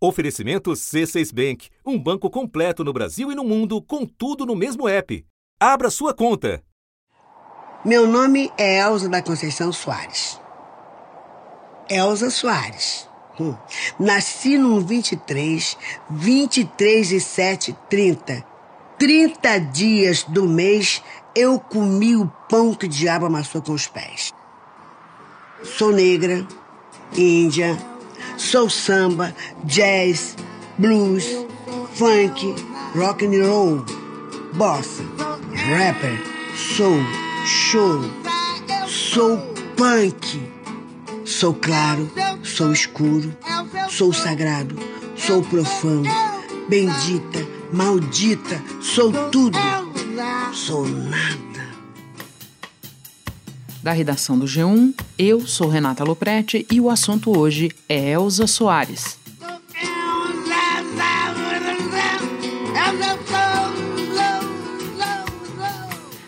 Oferecimento C6 Bank, um banco completo no Brasil e no mundo, com tudo no mesmo app. Abra sua conta. Meu nome é Elza da Conceição Soares. Elza Soares. Hum. Nasci no 23, 23 e 7, 30. 30 dias do mês eu comi o pão que o diabo amassou com os pés. Sou negra, índia, sou samba, jazz, blues, funk, rock and roll, bossa, rapper, soul, show, sou punk. Sou claro, sou escuro, sou sagrado, sou profano, bendita, maldita, sou tudo, sou nada. Da redação do G1, eu sou Renata Loprete e o assunto hoje é Elza Soares.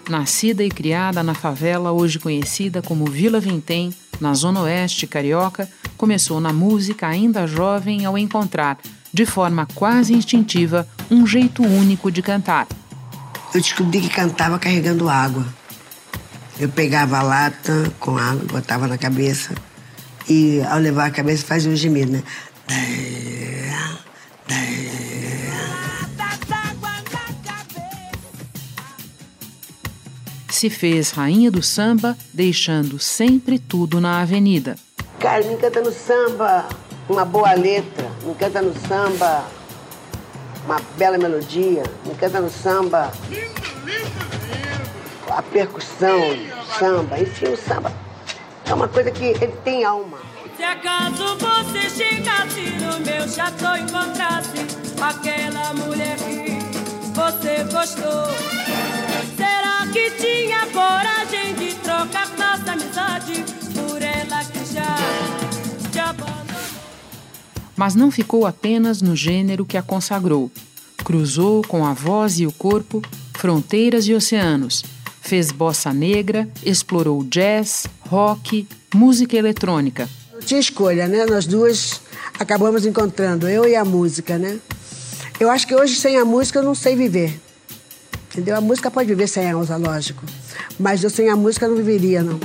Nascida e criada na favela hoje conhecida como Vila Vintém, na zona oeste carioca, começou na música ainda jovem ao encontrar, de forma quase instintiva, um jeito único de cantar. Eu descobri que cantava carregando água. Eu pegava a lata com água, botava na cabeça e ao levar a cabeça fazia um gemido, né? Se fez rainha do samba, deixando sempre tudo na avenida. Cara, me encanta no samba uma boa letra, me encanta no samba uma bela melodia, me encanta no samba a percussão, samba, enfim, o samba é uma coisa que ele tem alma. Se acaso você chegasse no meu chateau e encontrasse aquela mulher que você gostou, será que tinha coragem de trocar nossa amizade por ela que já te abandonou? Mas não ficou apenas no gênero que a consagrou. Cruzou com a voz e o corpo fronteiras e oceanos Fez bossa negra, explorou jazz, rock, música eletrônica. Não tinha escolha, né? Nós duas acabamos encontrando, eu e a música, né? Eu acho que hoje sem a música eu não sei viver. Entendeu? A música pode viver sem a Elza, lógico. Mas eu sem a música não viveria, não.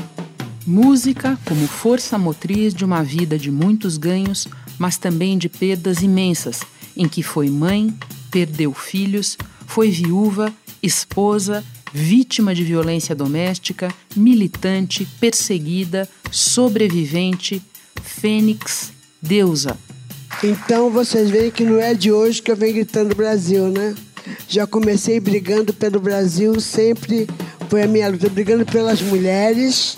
Música como força motriz de uma vida de muitos ganhos, mas também de perdas imensas, em que foi mãe, perdeu filhos, foi viúva, esposa, vítima de violência doméstica, militante, perseguida, sobrevivente, fênix, deusa. Então vocês veem que não é de hoje que eu venho gritando Brasil, né? Já comecei brigando pelo Brasil, sempre foi a minha luta, brigando pelas mulheres,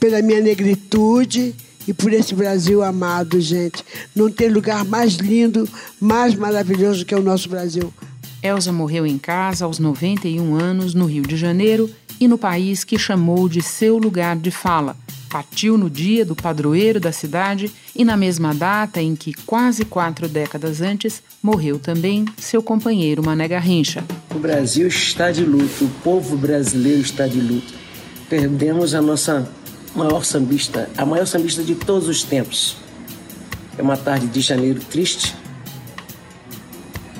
pela minha negritude e por esse Brasil amado, gente. Não tem lugar mais lindo, mais maravilhoso que o nosso Brasil. Elsa morreu em casa aos 91 anos, no Rio de Janeiro, e no país que chamou de seu lugar de fala. Partiu no dia do padroeiro da cidade e na mesma data em que, quase quatro décadas antes, morreu também seu companheiro Mané Garrincha. O Brasil está de luto, o povo brasileiro está de luto. Perdemos a nossa maior sambista, a maior sambista de todos os tempos. É uma tarde de janeiro triste,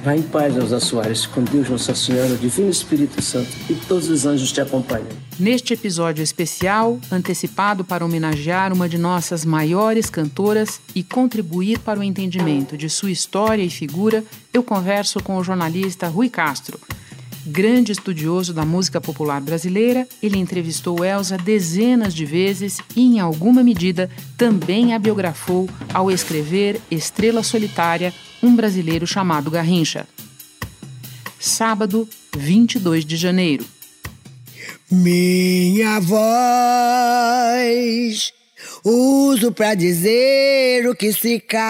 Vá em paz, Elza Soares, com Deus Nossa Senhora, Divino Espírito Santo e todos os anjos te acompanham. Neste episódio especial, antecipado para homenagear uma de nossas maiores cantoras e contribuir para o entendimento de sua história e figura, eu converso com o jornalista Rui Castro. Grande estudioso da música popular brasileira, ele entrevistou Elza dezenas de vezes e, em alguma medida, também a biografou ao escrever Estrela Solitária, um brasileiro chamado Garrincha. Sábado, 22 de janeiro. Minha voz uso para dizer o que se cala.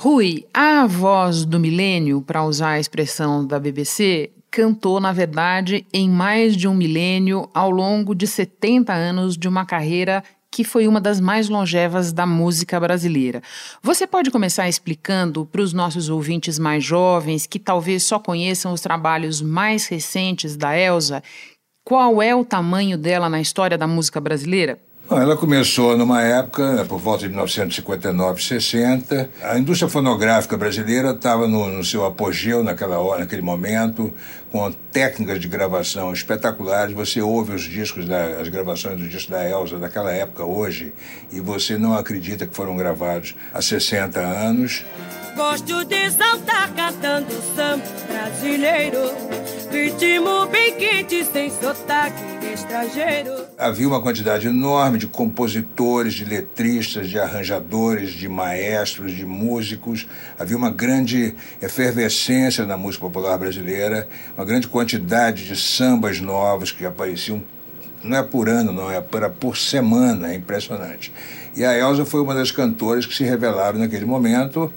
Rui, a voz do milênio, para usar a expressão da BBC, cantou, na verdade, em mais de um milênio ao longo de 70 anos de uma carreira que foi uma das mais longevas da música brasileira. Você pode começar explicando para os nossos ouvintes mais jovens, que talvez só conheçam os trabalhos mais recentes da Elsa, qual é o tamanho dela na história da música brasileira? Ela começou numa época, né, por volta de 1959, 60. A indústria fonográfica brasileira estava no, no, seu apogeu naquela hora, naquele momento, com técnicas de gravação espetaculares. Você ouve os discos, da, as gravações dos discos da Elsa daquela época hoje, e você não acredita que foram gravados há 60 anos. Gosto de saltar cantando samba brasileiro, ritmo bem quente sem sotaque estrangeiro. Havia uma quantidade enorme de compositores, de letristas, de arranjadores, de maestros, de músicos. Havia uma grande efervescência na música popular brasileira, uma grande quantidade de sambas novos que apareciam não é por ano, não, é por semana, é impressionante. E a Elsa foi uma das cantoras que se revelaram naquele momento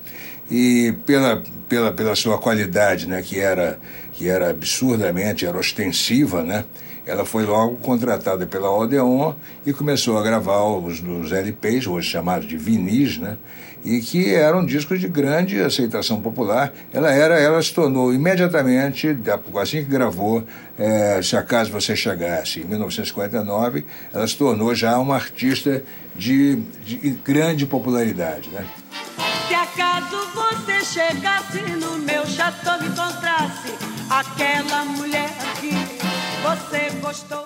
e pela, pela, pela sua qualidade, né, que era, que era absurdamente, era ostensiva, né, ela foi logo contratada pela Odeon e começou a gravar os, os LPs, hoje chamados de vinis, né, e que eram discos de grande aceitação popular. Ela era, ela se tornou imediatamente, assim que gravou é, Se Acaso Você Chegasse, em 1959, ela se tornou já uma artista de, de grande popularidade, né. Se acaso você chegasse no meu chateau e encontrasse aquela mulher que você gostou.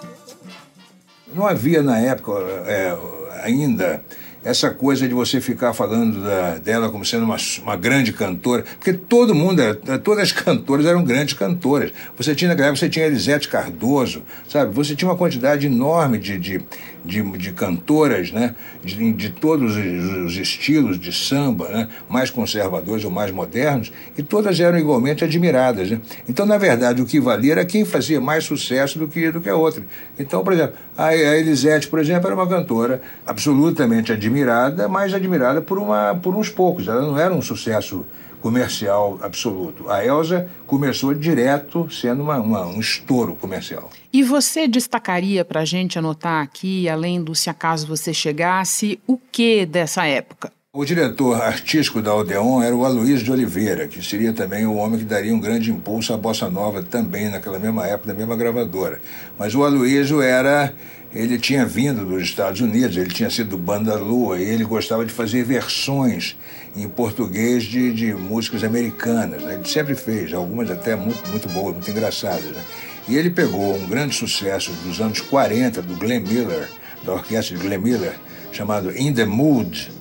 Não havia na época é, ainda essa coisa de você ficar falando da, dela como sendo uma, uma grande cantora, porque todo mundo, todas as cantoras eram grandes cantoras. Você tinha naquela época, você tinha Elisete Cardoso, sabe? Você tinha uma quantidade enorme de, de, de, de cantoras, né? De, de todos os, os, estilos de samba, né? mais conservadores ou mais modernos, e todas eram igualmente admiradas. Né? Então, na verdade, o que valia era quem fazia mais sucesso do que, do que a outra. Então, por exemplo, a, a Elisete, por exemplo, era uma cantora absolutamente admirada admirada, mas admirada por, uma, por uns poucos. Ela não era um sucesso comercial absoluto. A Elsa começou direto sendo uma, uma, um estouro comercial. E você destacaria para a gente anotar aqui, além do Se Acaso Você Chegasse, o que dessa época? O diretor artístico da Odeon era o Aloysio de Oliveira, que seria também o homem que daria um grande impulso à bossa nova também naquela mesma época, da mesma gravadora. Mas o Aloysio era ele tinha vindo dos Estados Unidos, ele tinha sido banda Lua, e ele gostava de fazer versões em português de, de músicas americanas. Né? Ele sempre fez, algumas até muito, muito boas, muito engraçadas. Né? E ele pegou um grande sucesso dos anos 40 do Glenn Miller, da orquestra de Glenn Miller, chamado In the Mood,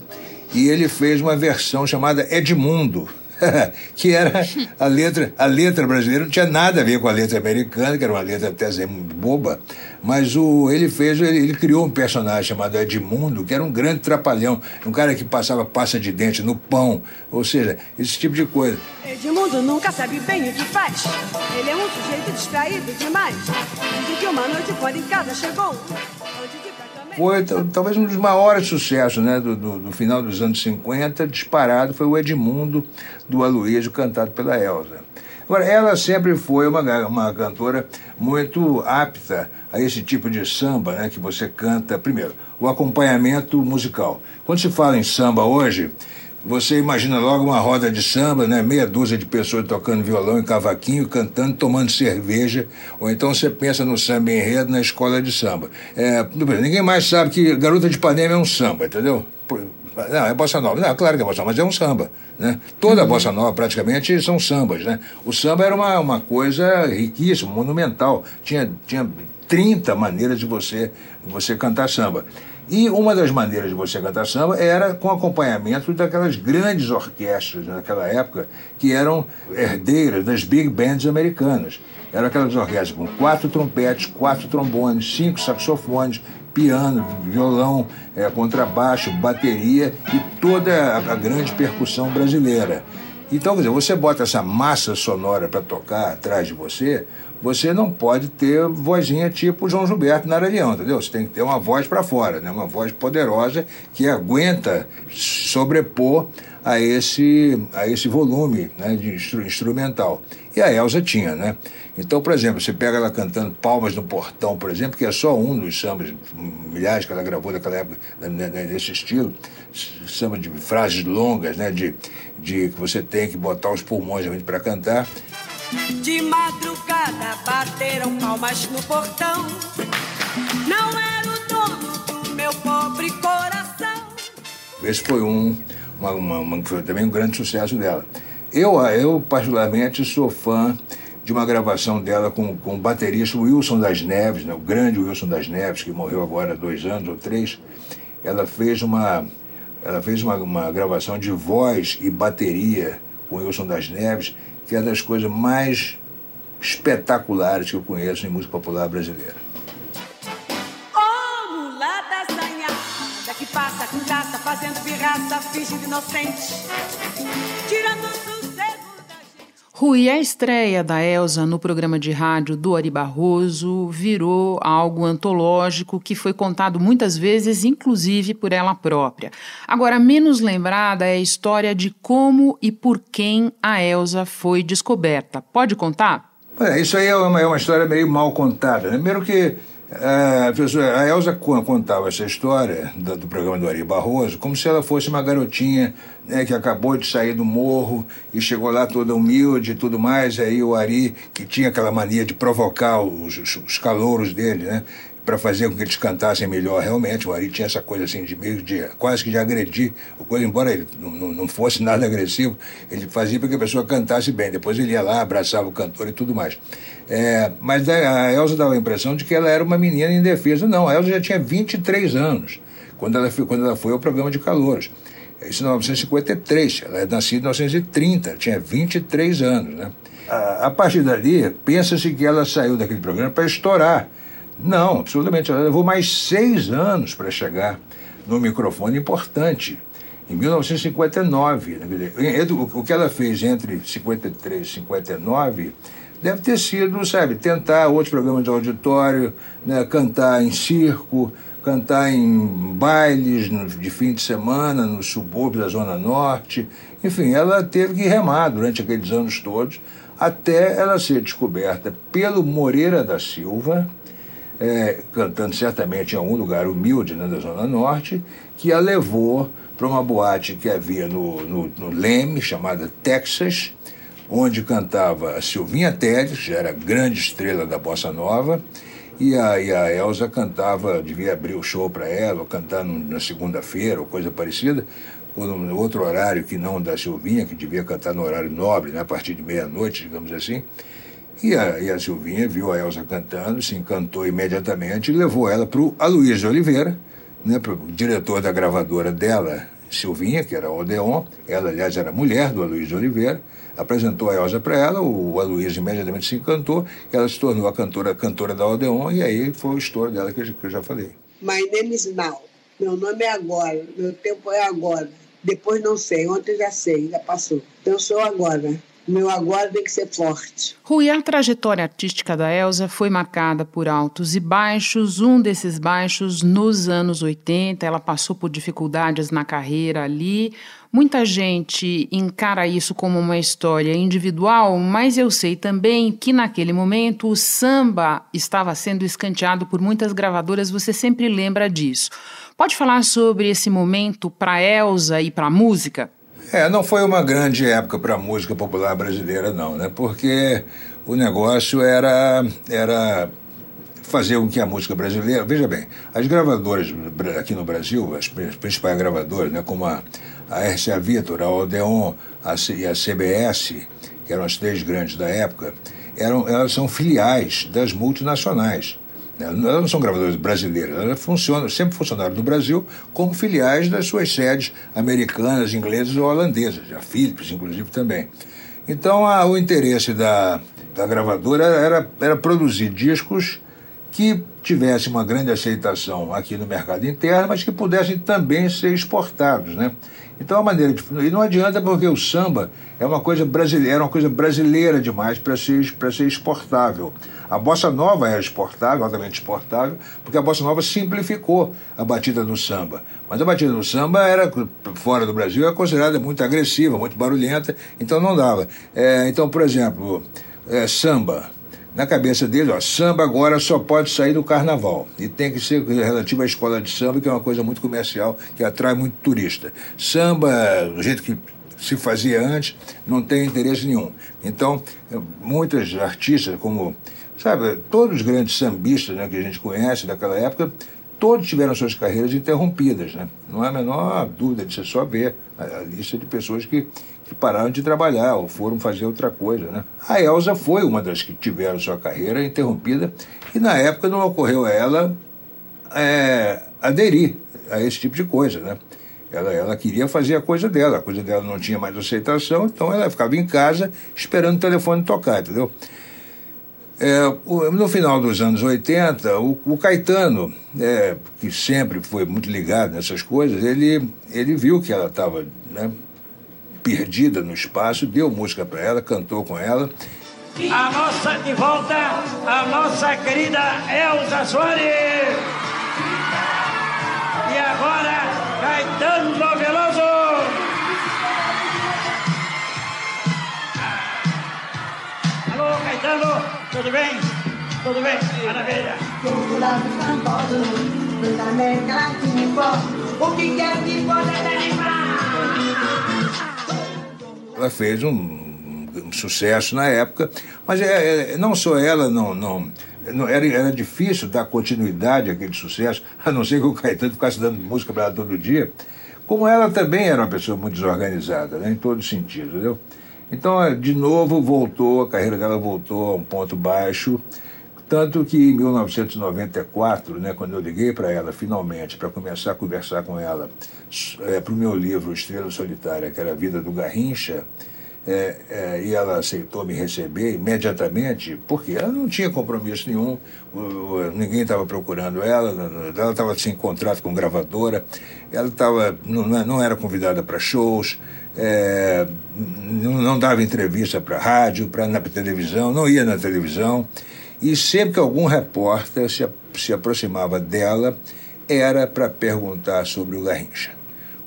e ele fez uma versão chamada Edmundo que era a letra, a letra brasileira. Não tinha nada a ver com a letra americana, que era uma letra até muito boba, mas o, ele fez, ele, ele, criou um personagem chamado Edmundo, que era um grande trapalhão, um cara que passava pasta de dente no pão, ou seja, esse tipo de coisa. Edmundo nunca sabe bem o que faz, ele é um sujeito distraído demais, dizem que uma noite quando em casa chegou, foi talvez um dos maiores sucessos né, do, do, do, final dos anos 50, disparado, foi o Edmundo do Aloysio, cantado pela Elsa. Agora, ela sempre foi uma, uma cantora muito apta a esse tipo de samba, né, que você canta, primeiro, o acompanhamento musical. Quando se fala em samba hoje, você imagina logo uma roda de samba, né? meia dúzia de pessoas tocando violão e cavaquinho, cantando, tomando cerveja, ou então você pensa no samba enredo na escola de samba. É, ninguém mais sabe que Garota de Ipanema é um samba, entendeu? Não, é bossa nova. Não, claro que é bossa nova, mas é um samba. Né? Toda a bossa nova, praticamente, são sambas. Né? O samba era uma, uma coisa riquíssima, monumental. Tinha, tinha 30 maneiras de você, você cantar samba. E uma das maneiras de você cantar samba era com acompanhamento daquelas grandes orquestras naquela época, que eram herdeiras das big bands americanas. Eram aquelas orquestras com quatro trompetes, quatro trombones, cinco saxofones, piano, violão, é, contrabaixo, bateria e toda a, a grande percussão brasileira. Então, quer dizer, você bota essa massa sonora para tocar atrás de você, você não pode ter vozinha tipo João Gilberto na Leão, entendeu? Você tem que ter uma voz para fora, né? uma voz poderosa que aguenta sobrepor a esse, a esse volume né, de instru instrumental. E a Elsa tinha, né? Então, por exemplo, você pega ela cantando Palmas no Portão, por exemplo, que é só um dos sambas, milhares que ela gravou naquela época, né, né, né nesse estilo, samba de frases longas, né? De, de que você tem que botar os pulmões para cantar. De madrugada bateram palmas no portão. Não era o dono do meu pobre coração. Esse foi um, uma, uma, uma, foi também um grande sucesso dela. Eu, eu, particularmente, sou fã de uma gravação dela com, com o baterista Wilson das Neves, né, o grande Wilson das Neves, que morreu agora há dois anos ou três. Ela fez uma, ela fez uma, uma gravação de voz e bateria com Wilson das Neves, que é das coisas mais espetaculares que eu conheço em música popular brasileira. Passa com fazendo pirraça, fingindo inocente, tirando. Rui, a estreia da Elsa no programa de rádio do Ari Barroso virou algo antológico que foi contado muitas vezes, inclusive por ela própria. Agora, menos lembrada é a história de como e por quem a Elsa foi descoberta. Pode contar? É, isso aí é uma, é uma história meio mal contada. Né? Primeiro que a, pessoa, a Elza contava essa história do, do, programa do Ari Barroso como se ela fosse uma garotinha né, que acabou de sair do morro e chegou lá toda humilde e tudo mais. Aí o Ari, que tinha aquela mania de provocar os, os calouros dele, né? Para fazer com que eles cantassem melhor. Realmente, o Ari tinha essa coisa assim de meio de quase que de agredir o coisa, embora ele não, não fosse nada agressivo, ele fazia para que a pessoa cantasse bem. Depois ele ia lá, abraçava o cantor e tudo mais. É, mas a Elsa dava a impressão de que ela era uma menina indefesa. Não, a Elsa já tinha 23 anos quando ela, quando ela foi ao programa de calouros. Isso em 1953, ela é nascida em 1930, tinha 23 anos. Né? A, a partir dali, pensa-se que ela saiu daquele programa para estourar não, absolutamente. Ela levou mais seis anos para chegar no microfone importante. Em 1959. Né? O que ela fez entre 53 e 59 deve ter sido, sabe, tentar outros programas de auditório, né? cantar em circo, cantar em bailes de fim de semana no subúrbio da Zona Norte. Enfim, ela teve que remar durante aqueles anos todos até ela ser descoberta pelo Moreira da Silva é, cantando certamente em algum lugar humilde né, da Zona Norte, que a levou para uma boate que havia no, no, no Leme, chamada Texas, onde cantava a Silvinha Tedes, que já era grande estrela da Bossa Nova, e a, e a Elza cantava, devia abrir o show para ela, ou cantar na segunda-feira, ou coisa parecida, ou no outro horário que não da Silvinha, que devia cantar no horário nobre, né, a partir de meia-noite, digamos assim. E a, e a Silvinha viu a Elsa cantando, se encantou imediatamente e levou ela para o Aloysio Oliveira, né, para o diretor da gravadora dela, Silvinha, que era Odeon. Ela, aliás, era mulher do Aloysio Oliveira. Apresentou a Elsa para ela, o Aloysio imediatamente se encantou, ela se tornou a cantora, cantora da Odeon, e aí foi o estouro dela que eu, que eu já falei. My name is now. Meu nome é agora, meu tempo é agora. Depois não sei, ontem já sei, já passou. Então sou agora. Meu agora tem que ser forte. Rui, a trajetória artística da Elsa foi marcada por altos e baixos. Um desses baixos nos anos 80, ela passou por dificuldades na carreira ali. Muita gente encara isso como uma história individual, mas eu sei também que naquele momento o samba estava sendo escanteado por muitas gravadoras, você sempre lembra disso. Pode falar sobre esse momento para Elsa e para a música? É, não foi uma grande época para a música popular brasileira, não, né? Porque o negócio era, era fazer com que a música brasileira. Veja bem, as gravadoras aqui no Brasil, as principais gravadoras, né, como a, a RCA Victor, a Odeon a, e a CBS, que eram as três grandes da época, eram, elas são filiais das multinacionais. Elas não são gravadoras brasileiras, elas funcionam, sempre funcionaram no Brasil como filiais das suas sedes americanas, inglesas ou holandesas, a Philips, inclusive, também. Então, a, o interesse da, da gravadora era, era produzir discos que tivessem uma grande aceitação aqui no mercado interno, mas que pudessem também ser exportados, né? Então a maneira de. E não adianta porque o samba é uma coisa brasileira, uma coisa brasileira demais para ser, ser exportável. A bossa nova é exportável, altamente exportável, porque a bossa nova simplificou a batida do samba. Mas a batida do samba era, fora do Brasil, era considerada muito agressiva, muito barulhenta, então não dava. É, então, por exemplo, é, samba na cabeça dele, ó, samba agora só pode sair do carnaval. E tem que ser relativo à escola de samba, que é uma coisa muito comercial, que atrai muito turista. Samba, do jeito que se fazia antes, não tem interesse nenhum. Então, muitas artistas, como, sabe, todos os grandes sambistas né, que a gente conhece daquela época, todos tiveram suas carreiras interrompidas. Né? Não há a menor dúvida de você só ver a, a lista de pessoas que, que pararam de trabalhar ou foram fazer outra coisa. Né? A Elsa foi uma das que tiveram sua carreira interrompida e na época não ocorreu a ela é, aderir a esse tipo de coisa. Né? Ela, ela queria fazer a coisa dela, a coisa dela não tinha mais aceitação, então ela ficava em casa esperando o telefone tocar, entendeu? É, no final dos anos 80, o, o Caetano, é, que sempre foi muito ligado nessas coisas, ele, ele viu que ela estava né, perdida no espaço, deu música para ela, cantou com ela. A nossa de volta, a nossa querida Elza Soares. E agora, Caetano Noveloso. Alô, Caetano. Tudo bem? Tudo bem? Maravilha. da América Latina, o que quer que Ela fez um, um, sucesso na época, mas é, é, não só ela, não, não, era, era difícil dar continuidade àquele sucesso, a não ser que o Caetano ficasse dando música para ela todo dia, como ela também era uma pessoa muito desorganizada, né, em todos os sentidos, entendeu? Então, é, de novo, voltou, a carreira dela voltou a um ponto baixo. Tanto que em 1994, né, quando eu liguei para ela finalmente, para começar a conversar com ela é, para o meu livro Estrela Solitária, que era a vida do Garrincha, é, é, e ela aceitou me receber imediatamente, porque ela não tinha compromisso nenhum, ninguém estava procurando ela, ela estava sem contrato com gravadora, ela tava, não, não era convidada para shows, é, não, não, dava entrevista para rádio, para televisão, não ia na televisão. E sempre que algum repórter se, se aproximava dela, era para perguntar sobre o Garrincha.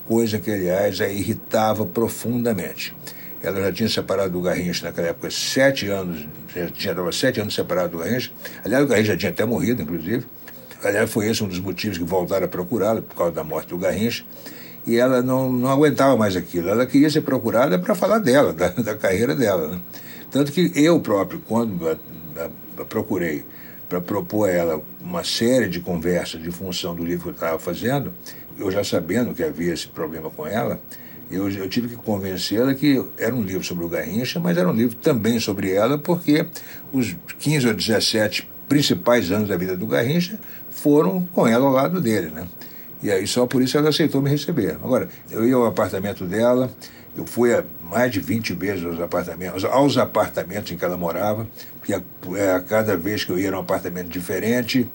Coisa que, aliás, a irritava profundamente. Ela já tinha separado do Garrincha naquela época sete anos, já tinha estava sete anos separado do Garrincha. Aliás, o Garrincha já tinha até morrido, inclusive. Aliás, foi esse um dos motivos que voltaram a procurá-la, por causa da morte do Garrincha e ela não, não aguentava mais aquilo. Ela queria ser procurada para falar dela, da, da carreira dela. Né? Tanto que eu próprio, quando procurei para propor a ela uma série de conversas de função do livro que eu estava fazendo, eu já sabendo que havia esse problema com ela, eu, eu tive que convencê-la que era um livro sobre o Garrincha, mas era um livro também sobre ela, porque os 15 ou 17 principais anos da vida do Garrincha foram com ela ao lado dele, né? E aí só por isso ela aceitou me receber. Agora, eu ia ao apartamento dela, eu fui a mais de 20 vezes aos apartamentos, aos apartamentos em que ela morava, porque a, é, a cada vez que eu ia era um apartamento diferente,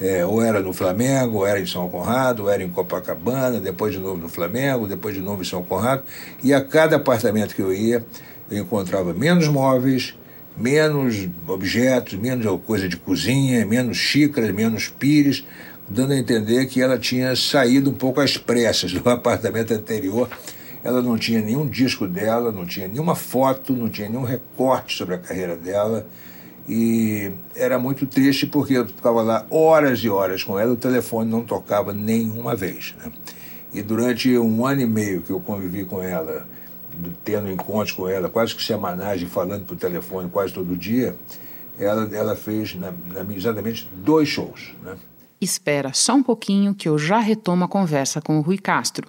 é, ou era no Flamengo, ou era em São Conrado, ou era em Copacabana, depois de novo no Flamengo, depois de novo em São Conrado, e a cada apartamento que eu ia, eu encontrava menos móveis, menos objetos, menos coisa de cozinha, menos xícaras, menos pires, dando a entender que ela tinha saído um pouco às pressas do apartamento anterior. Ela não tinha nenhum disco dela, não tinha nenhuma foto, não tinha nenhum recorte sobre a carreira dela. E era muito triste porque eu ficava lá horas e horas com ela, o telefone não tocava nenhuma vez. Né? E durante um ano e meio que eu convivi com ela, tendo encontros com ela, quase que semanais, falando por telefone quase todo dia, ela, ela fez na, na, exatamente dois shows. Né? Espera só um pouquinho que eu já retomo a conversa com o Rui Castro.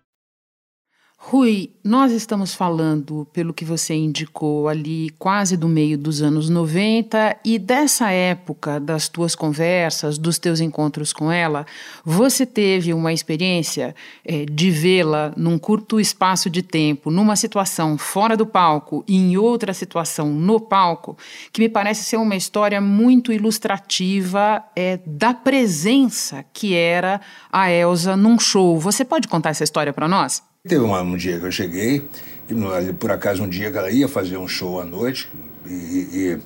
Rui, nós estamos falando, pelo que você indicou ali, quase do meio dos anos 90 e dessa época das tuas conversas, dos teus encontros com ela, você teve uma experiência é, de vê-la num curto espaço de tempo, numa situação fora do palco e em outra situação no palco, que me parece ser uma história muito ilustrativa é, da presença que era a Elsa num show. Você pode contar essa história para nós? Teve um, um, dia que eu cheguei, e por acaso um dia que ela ia fazer um show à noite, e, e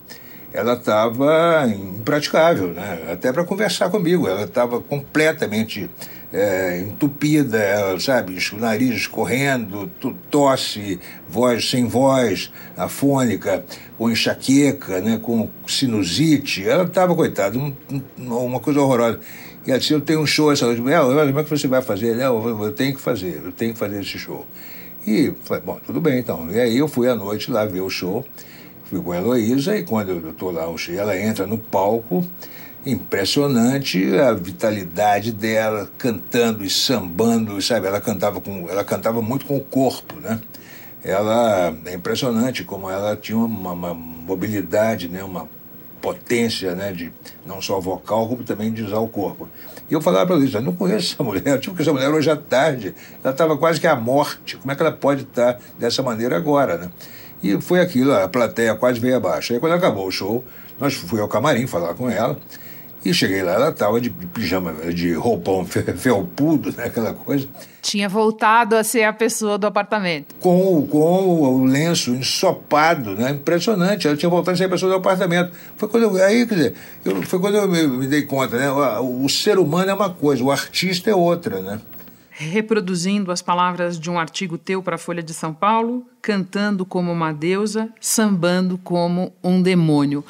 ela estava impraticável, né? até para conversar comigo. Ela estava completamente é, entupida, ela, sabe, o nariz escorrendo, tosse, voz sem voz, afônica, com enxaqueca, né? com sinusite. Ela estava, coitada, um, uma coisa horrorosa. E ela disse, eu tenho um show essa noite. Ela, como é que você vai fazer? Eu tenho que fazer, eu tenho que fazer esse show. E falei, bom, tudo bem então. E aí eu fui à noite lá ver o show, fui com a Heloísa, e quando eu estou lá, ela entra no palco, impressionante a vitalidade dela, cantando e sambando, sabe? Ela cantava, com, ela cantava muito com o corpo, né? Ela, é impressionante como ela tinha uma, uma mobilidade, né? uma potência, né, de não só vocal, como também de usar o corpo. E eu falava para ela, não conheço essa mulher, tipo que essa mulher hoje à tarde, ela estava quase que à morte, como é que ela pode estar dessa maneira agora, né? E foi aquilo, a plateia quase veio abaixo. Aí quando acabou o show, nós fui ao camarim falar com ela, e cheguei lá, ela estava de pijama, de roupão felpudo, né, aquela coisa. Tinha voltado a ser a pessoa do apartamento. Com, com o lenço ensopado, né? Impressionante. Ela tinha voltado a ser a pessoa do apartamento. Foi quando eu, aí, quer dizer, eu, foi quando eu me, me dei conta, né? O, o ser humano é uma coisa, o artista é outra, né? reproduzindo as palavras de um artigo teu para a Folha de São Paulo, cantando como uma deusa, sambando como um demônio.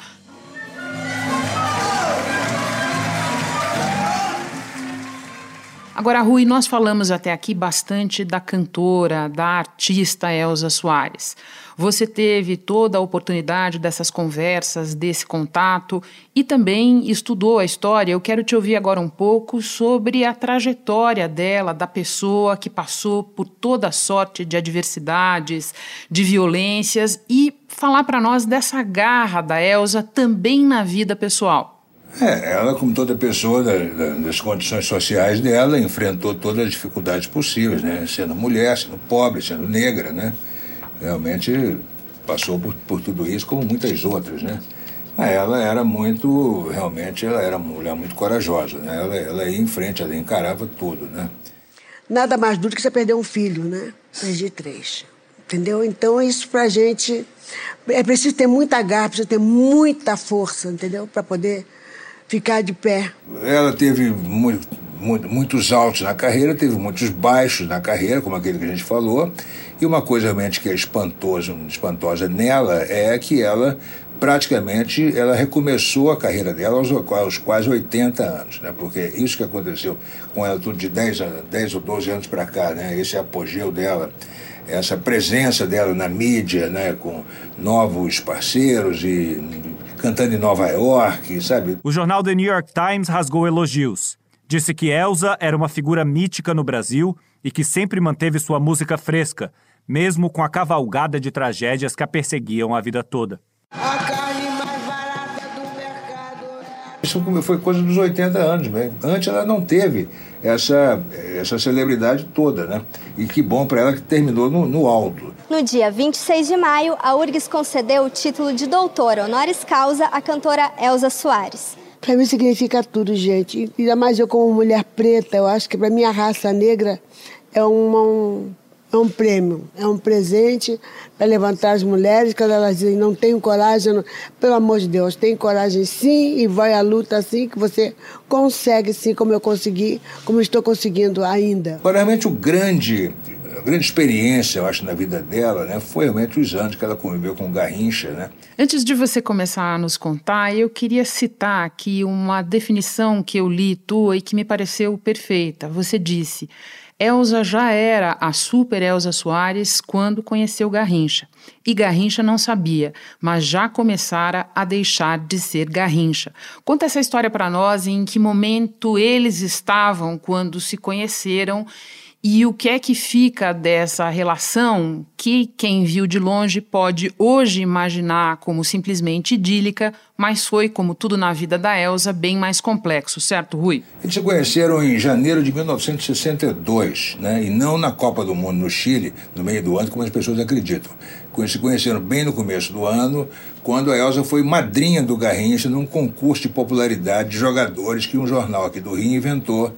Agora, Rui, nós falamos até aqui bastante da cantora, da artista Elza Soares. Você teve toda a oportunidade dessas conversas, desse contato e também estudou a história. Eu quero te ouvir agora um pouco sobre a trajetória dela, da pessoa que passou por toda sorte de adversidades, de violências e falar para nós dessa garra da Elza também na vida pessoal. É, ela, como toda pessoa da, da, das condições sociais dela, enfrentou todas as dificuldades possíveis, né? Sendo mulher, sendo pobre, sendo negra, né? Realmente passou por, por tudo isso, como muitas outras, né? Mas ela era muito, realmente, ela era uma mulher muito corajosa, né? Ela, ela ia em frente, ela encarava tudo, né? Nada mais duro que você perder um filho, né? Perdi três, entendeu? Então, isso pra gente... É preciso ter muita garra, precisa ter muita força, entendeu? Para poder ficar de pé. Ela teve muito, muito, muitos altos na carreira, teve muitos baixos na carreira, como aquele que a gente falou. E uma coisa realmente que é espantosa, espantosa nela é que ela praticamente ela recomeçou a carreira dela aos, aos quase 80 anos, né? porque isso que aconteceu com ela tudo de 10, a, 10 ou 12 anos para cá, né? esse apogeu dela, essa presença dela na mídia, né? com novos parceiros e cantando em Nova York, sabe? O jornal The New York Times rasgou elogios. Disse que Elsa era uma figura mítica no Brasil e que sempre manteve sua música fresca, mesmo com a cavalgada de tragédias que a perseguiam a vida toda. Isso foi coisa dos 80 anos. Né? Antes ela não teve essa, essa celebridade toda, né? E que bom para ela que terminou no, no alto. No dia 26 de maio, a URGS concedeu o título de doutora honoris causa à cantora Elza Soares. Para mim significa tudo, gente. Ainda mais eu como mulher preta, eu acho que para minha raça negra é uma, um, é um prêmio, é um presente para levantar as mulheres quando elas dizem não tenho coragem, não... pelo amor de Deus, tem coragem sim e vai à luta sim que você consegue sim como eu consegui, como estou conseguindo ainda. Realmente o grande a grande experiência, eu acho, na vida dela, né, foi realmente os anos que ela conviveu com Garrincha, né? Antes de você começar a nos contar, eu queria citar aqui uma definição que eu li tua e que me pareceu perfeita. Você disse: Elza já era a super Elza Soares quando conheceu Garrincha. E Garrincha não sabia, mas já começara a deixar de ser Garrincha. Conta essa história para nós em que momento eles estavam quando se conheceram E o que é que fica dessa relação que quem viu de longe pode hoje imaginar como simplesmente idílica, mas foi, como tudo na vida da Elsa, bem mais complexo, certo, Rui? Eles se conheceram em janeiro de 1962, né? e não na Copa do Mundo no Chile, no meio do ano, como as pessoas acreditam. Se conheceram bem no começo do ano, quando a Elsa foi madrinha do Garrincha num concurso de popularidade de jogadores que um jornal aqui do Rio inventou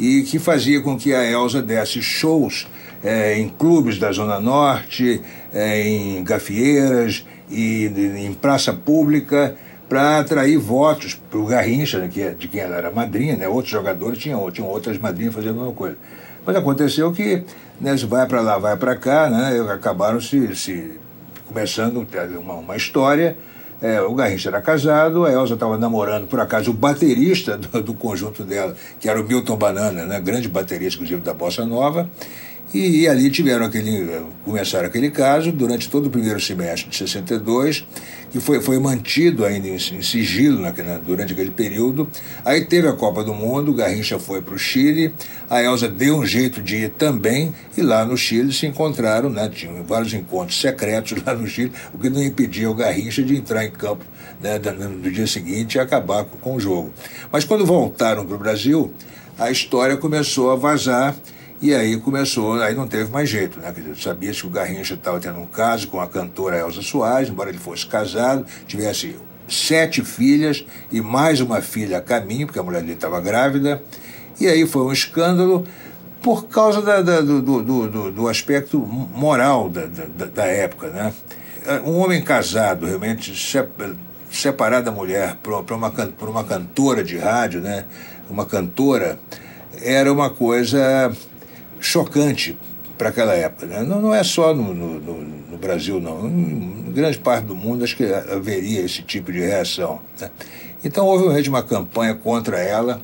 e que fazia com que a Elsa desse shows é, em clubes da Zona Norte, é, em gafieiras e em praça pública para atrair votos para o Garrincha, né, que, é, de quem ela era madrinha, né? outros jogadores tinham, tinham outras madrinhas fazendo a mesma coisa. Mas aconteceu que né, vai para lá, vai para cá, né, acabaram se, se começando uma, uma história é, o Garrincha era casado, a Elza estava namorando, por acaso, o baterista do, do, conjunto dela, que era o Milton Banana, né, grande baterista, inclusive, da Bossa Nova. E, e, ali tiveram aquele, começaram aquele caso durante todo o primeiro semestre de 62, que foi, foi mantido ainda em, em sigilo durante aquele período. Aí teve a Copa do Mundo, Garrincha foi para o Chile, a Elza deu um jeito de ir também, e lá no Chile se encontraram, né, tinham vários encontros secretos lá no Chile, o que não impedia o Garrincha de entrar em campo né, no dia seguinte e acabar com o jogo. Mas quando voltaram para o Brasil, a história começou a vazar e aí começou, aí não teve mais jeito, né? sabia que o Garrincha estava tendo um caso com a cantora Elza Soares, embora ele fosse casado, tivesse sete filhas e mais uma filha a caminho, porque a mulher dele estava grávida. E aí foi um escândalo por causa da, da, do, do, do, do, aspecto moral da, da, época. Né? Um homem casado, realmente separado da mulher por uma, por uma cantora de rádio, né? uma cantora, era uma coisa chocante para aquela época. Né? Não, não é só no, no, no, Brasil, não. Em grande parte do mundo acho que haveria esse tipo de reação. Né? Então houve realmente uma campanha contra ela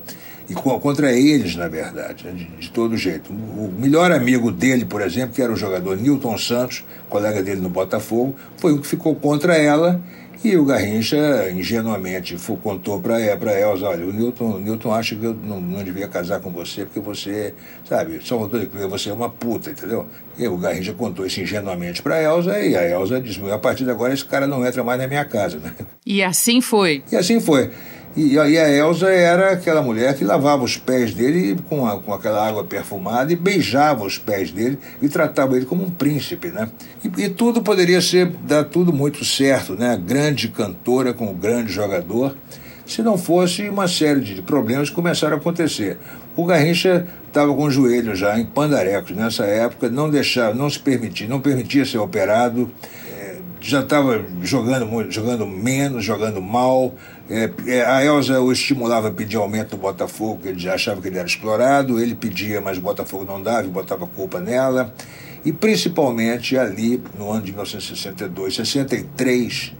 e contra eles, na verdade, né? de, de, todo jeito. O melhor amigo dele, por exemplo, que era o jogador Newton Santos, colega dele no Botafogo, foi o que ficou contra ela e o Garrincha, ingenuamente, contou para para Elza, olha, o Newton, o Newton acha que eu não, não devia casar com você porque você, sabe, só voltou de você é uma puta, entendeu? E o Garrincha contou isso ingenuamente para Elza e a Elza disse, a partir de agora esse cara não entra mais na minha casa, né? E assim foi. E assim foi. E, aí a Elsa era aquela mulher que lavava os pés dele com, a, com aquela água perfumada e beijava os pés dele e tratava ele como um príncipe, né? E, e tudo poderia ser, dar tudo muito certo, né? Grande cantora com um grande jogador, se não fosse uma série de problemas que começaram a acontecer. O Garrincha estava com o joelho já em pandarecos nessa época, não deixava, não se permitia, não permitia ser operado, já estava jogando, jogando menos, jogando mal. É, é, a Elza o estimulava a pedir aumento do Botafogo, ele já achava que ele era explorado. Ele pedia, mas o Botafogo não dava e botava culpa nela. E principalmente ali, no ano de 1962, 63,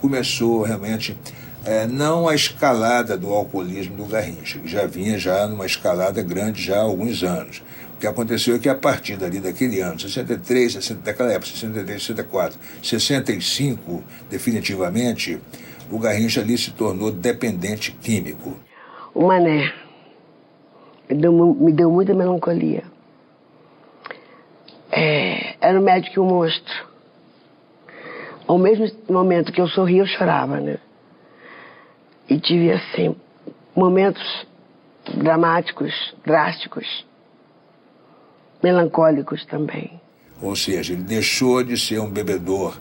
começou realmente é, não a escalada do alcoolismo do Garrincha, que já vinha já numa escalada grande já há alguns anos. O que aconteceu é que a partir dali daquele ano, 63, 60, daquela época, 63, 64, 65, definitivamente, o Garrincha ali se tornou dependente químico. O Mané me deu, me deu muita melancolia. É, era um médico e um monstro. Ao mesmo momento que eu sorria, eu chorava, né? E tive, assim, momentos dramáticos, drásticos melancólicos também. Ou seja, ele deixou de ser um bebedor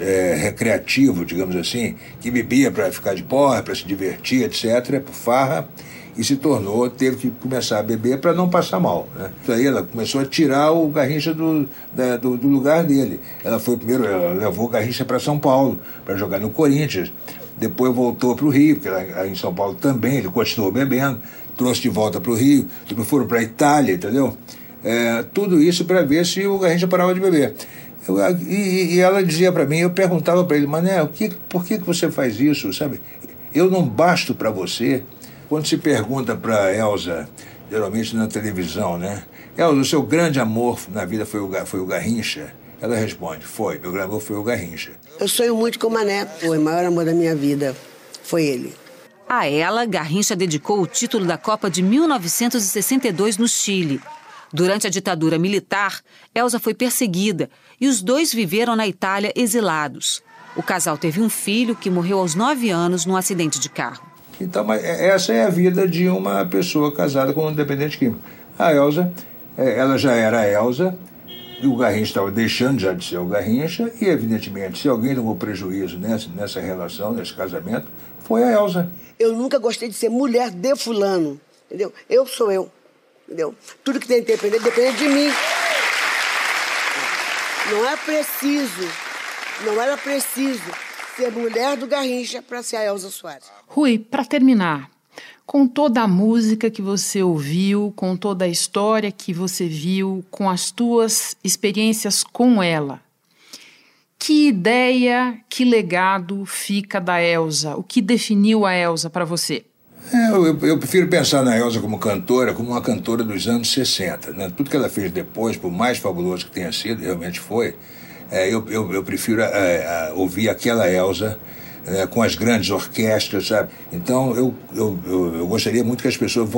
é, recreativo, digamos assim, que bebia para ficar de porra, para se divertir, etc., por farra, e se tornou, teve que começar a beber para não passar mal. Né? Então aí ela começou a tirar o Garrincha do, da, do, do, lugar dele. Ela foi primeiro, ela levou o Garrincha para São Paulo, para jogar no Corinthians. Depois voltou para o Rio, porque lá em São Paulo também ele continuou bebendo, trouxe de volta para o Rio, depois foram para a Itália, entendeu? É, tudo isso para ver se o Garrincha parava de beber. Eu, e, e, ela dizia para mim, eu perguntava para ele, Mané, o que, por que, que você faz isso, sabe? Eu não basto para você. Quando se pergunta para Elsa, geralmente na televisão, né? Elsa, o seu grande amor na vida foi o, foi o Garrincha? Ela responde, foi, meu grande amor foi o Garrincha. Eu sonho muito com o Mané, foi o maior amor da minha vida, foi ele. A ela, Garrincha dedicou o título da Copa de 1962 no Chile. Durante a ditadura militar, Elsa foi perseguida e os dois viveram na Itália exilados. O casal teve um filho que morreu aos nove anos num acidente de carro. Então, mas é, essa é a vida de uma pessoa casada com um dependente químico. A Elsa, é, ela já era a Elsa, e o Garrincha estava deixando já de ser o Garrincha, e evidentemente, se alguém tomou prejuízo nessa, nessa relação, nesse casamento, foi a Elsa. Eu nunca gostei de ser mulher de fulano, entendeu? Eu sou eu, entendeu? Tudo que tem que depender, depende de mim. Não é preciso, não era preciso ser mulher do Garrincha para ser a Elza Soares. Rui, para terminar, com toda a música que você ouviu, com toda a história que você viu, com as tuas experiências com ela, que ideia, que legado fica da Elsa? O que definiu a Elsa para você? É, eu, eu, prefiro pensar na Elsa como cantora, como uma cantora dos anos 60. Né? Tudo que ela fez depois, por mais fabuloso que tenha sido, realmente foi, é, eu, eu, eu, prefiro é, ouvir aquela Elsa é, com as grandes orquestras, sabe? Então eu, eu, eu, gostaria muito que as pessoas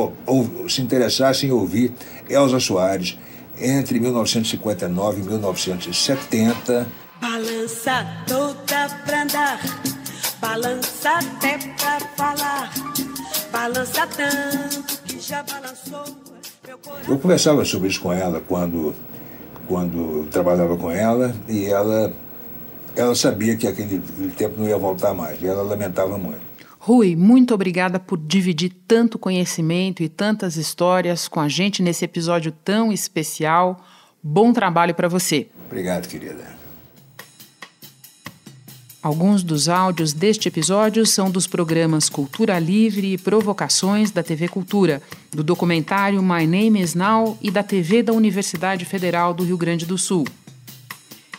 se interessassem em ouvir Elsa Soares entre 1959 e 1970 Balança toda pra andar, balança até pra falar, balança tanto que já balançou. Eu conversava sobre isso com ela quando, quando eu trabalhava com ela e ela, ela sabia que aquele tempo não ia voltar mais e ela lamentava muito. Rui, muito obrigada por dividir tanto conhecimento e tantas histórias com a gente nesse episódio tão especial. Bom trabalho para você. Obrigado, querida. Alguns dos áudios deste episódio são dos programas Cultura Livre e Provocações da TV Cultura, do documentário My Name is Now e da TV da Universidade Federal do Rio Grande do Sul.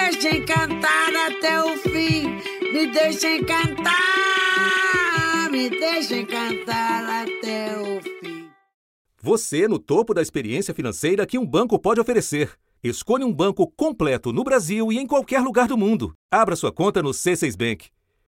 Me deixem cantar até o fim, me deixem cantar, me deixem cantar até o fim. Você no topo da experiência financeira que um banco pode oferecer. Escolha um banco completo no Brasil e em qualquer lugar do mundo. Abra sua conta no C6 Bank.